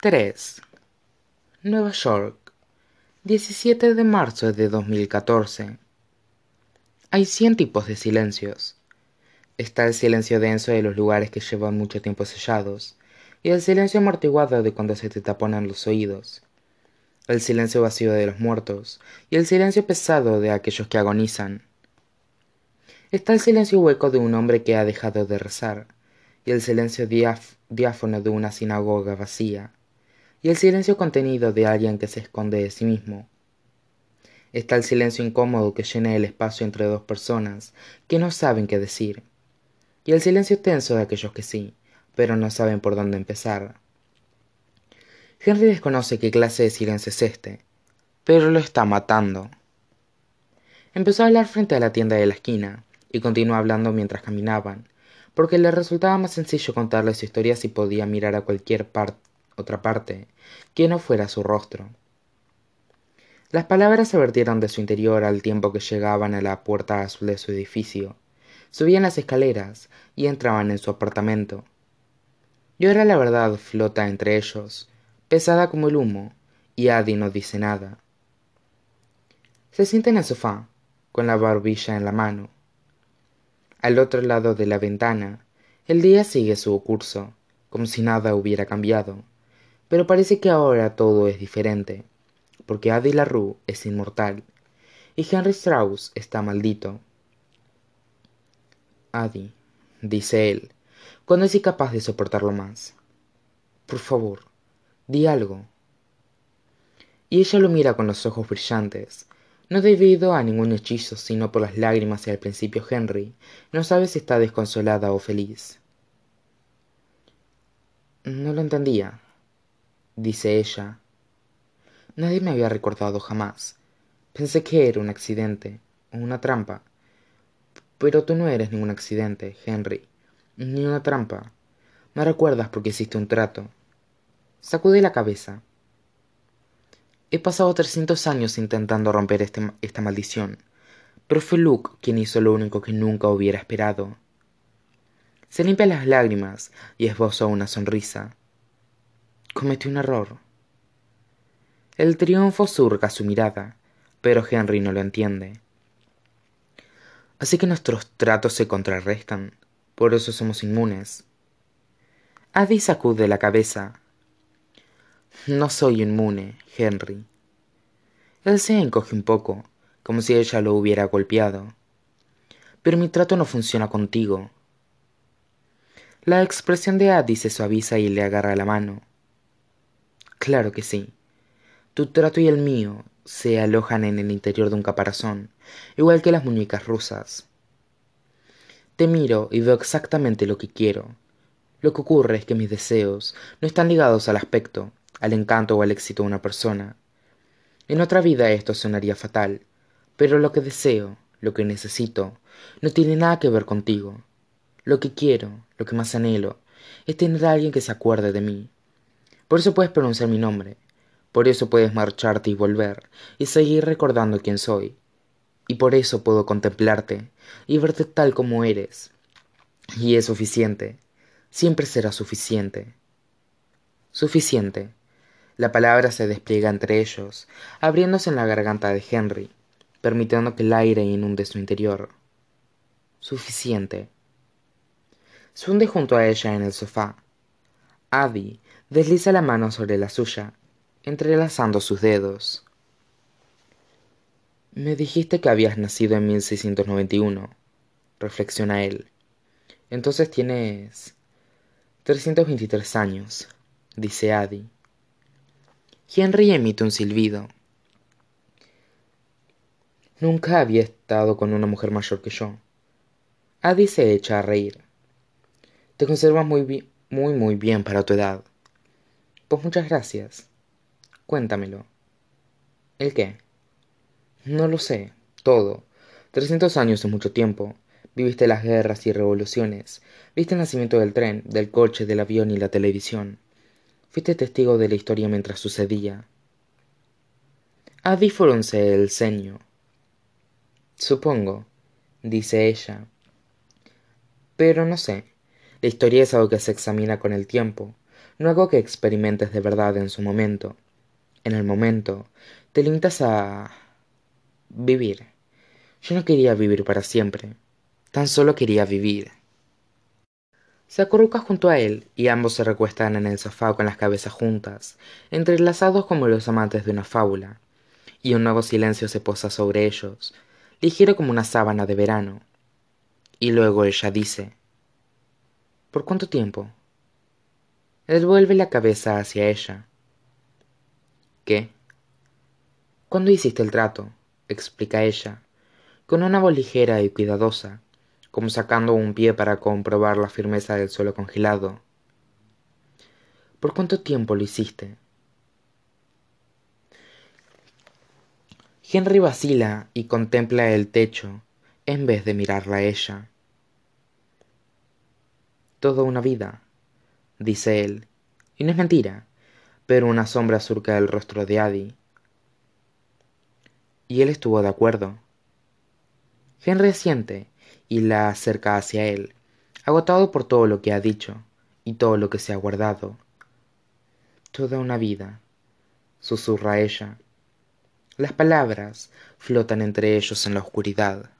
3. Nueva York, 17 de marzo de 2014. Hay 100 tipos de silencios. Está el silencio denso de los lugares que llevan mucho tiempo sellados, y el silencio amortiguado de cuando se te taponan los oídos. El silencio vacío de los muertos, y el silencio pesado de aquellos que agonizan. Está el silencio hueco de un hombre que ha dejado de rezar, y el silencio diáfono de una sinagoga vacía, y el silencio contenido de alguien que se esconde de sí mismo. Está el silencio incómodo que llena el espacio entre dos personas que no saben qué decir, y el silencio tenso de aquellos que sí, pero no saben por dónde empezar. Henry desconoce qué clase de silencio es este, pero lo está matando. Empezó a hablar frente a la tienda de la esquina, y continuó hablando mientras caminaban, porque le resultaba más sencillo contarle su historia si podía mirar a cualquier otra parte que no fuera su rostro. Las palabras se vertieron de su interior al tiempo que llegaban a la puerta azul de su edificio, subían las escaleras y entraban en su apartamento. Y ahora la verdad flota entre ellos, pesada como el humo, y Adi no dice nada. Se sienta en el sofá, con la barbilla en la mano, al otro lado de la ventana, el día sigue su curso, como si nada hubiera cambiado. Pero parece que ahora todo es diferente, porque Adi LaRue es inmortal y Henry Strauss está maldito. Adi, dice él, cuando es incapaz de soportarlo más. Por favor, di algo. Y ella lo mira con los ojos brillantes, no debido a ningún hechizo, sino por las lágrimas y al principio Henry no sabe si está desconsolada o feliz. No lo entendía, dice ella. Nadie me había recordado jamás. Pensé que era un accidente, o una trampa. Pero tú no eres ningún accidente, Henry, ni una trampa. Me recuerdas porque hiciste un trato. Sacude la cabeza. He pasado trescientos años intentando romper este esta maldición, pero fue Luke quien hizo lo único que nunca hubiera esperado. Se limpia las lágrimas y esboza una sonrisa. Cometí un error. El triunfo surca su mirada, pero Henry no lo entiende. Así que nuestros tratos se contrarrestan, por eso somos inmunes. Adi sacude la cabeza, no soy inmune, Henry. Él se encoge un poco, como si ella lo hubiera golpeado. Pero mi trato no funciona contigo. La expresión de Addie se suaviza y le agarra la mano. Claro que sí. Tu trato y el mío se alojan en el interior de un caparazón, igual que las muñecas rusas. Te miro y veo exactamente lo que quiero. Lo que ocurre es que mis deseos no están ligados al aspecto, al encanto o al éxito de una persona. En otra vida esto sonaría fatal, pero lo que deseo, lo que necesito, no tiene nada que ver contigo. Lo que quiero, lo que más anhelo, es tener a alguien que se acuerde de mí. Por eso puedes pronunciar mi nombre, por eso puedes marcharte y volver, y seguir recordando quién soy. Y por eso puedo contemplarte y verte tal como eres. Y es suficiente, siempre será suficiente. Suficiente la palabra se despliega entre ellos, abriéndose en la garganta de Henry, permitiendo que el aire inunde su interior. Suficiente. Se hunde junto a ella en el sofá. Abby desliza la mano sobre la suya, entrelazando sus dedos. Me dijiste que habías nacido en 1691, reflexiona él. Entonces tienes 323 años, dice Adi. Henry emite un silbido. Nunca había estado con una mujer mayor que yo. Adi se echa a reír. Te conservas muy, muy, muy bien para tu edad. Pues muchas gracias. Cuéntamelo. ¿El qué? No lo sé. Todo. Trescientos años es mucho tiempo. Viviste las guerras y revoluciones. Viste el nacimiento del tren, del coche, del avión y la televisión. Fuiste testigo de la historia mientras sucedía. Adi frunce el ceño. Supongo, dice ella. Pero no sé. La historia es algo que se examina con el tiempo, no hago que experimentes de verdad en su momento. En el momento, te limitas a vivir. Yo no quería vivir para siempre, tan solo quería vivir. Se acurruca junto a él y ambos se recuestan en el sofá con las cabezas juntas, entrelazados como los amantes de una fábula, y un nuevo silencio se posa sobre ellos, ligero como una sábana de verano. Y luego ella dice, ¿Por cuánto tiempo? Él vuelve la cabeza hacia ella. ¿Qué? ¿Cuándo hiciste el trato? explica ella, con una voz ligera y cuidadosa, como sacando un pie para comprobar la firmeza del suelo congelado. ¿Por cuánto tiempo lo hiciste? Henry vacila y contempla el techo en vez de mirarla a ella. Toda una vida, dice él, y no es mentira, pero una sombra surca el rostro de Adi. Y él estuvo de acuerdo. Henry siente y la acerca hacia él, agotado por todo lo que ha dicho y todo lo que se ha guardado. Toda una vida, susurra ella. Las palabras flotan entre ellos en la oscuridad.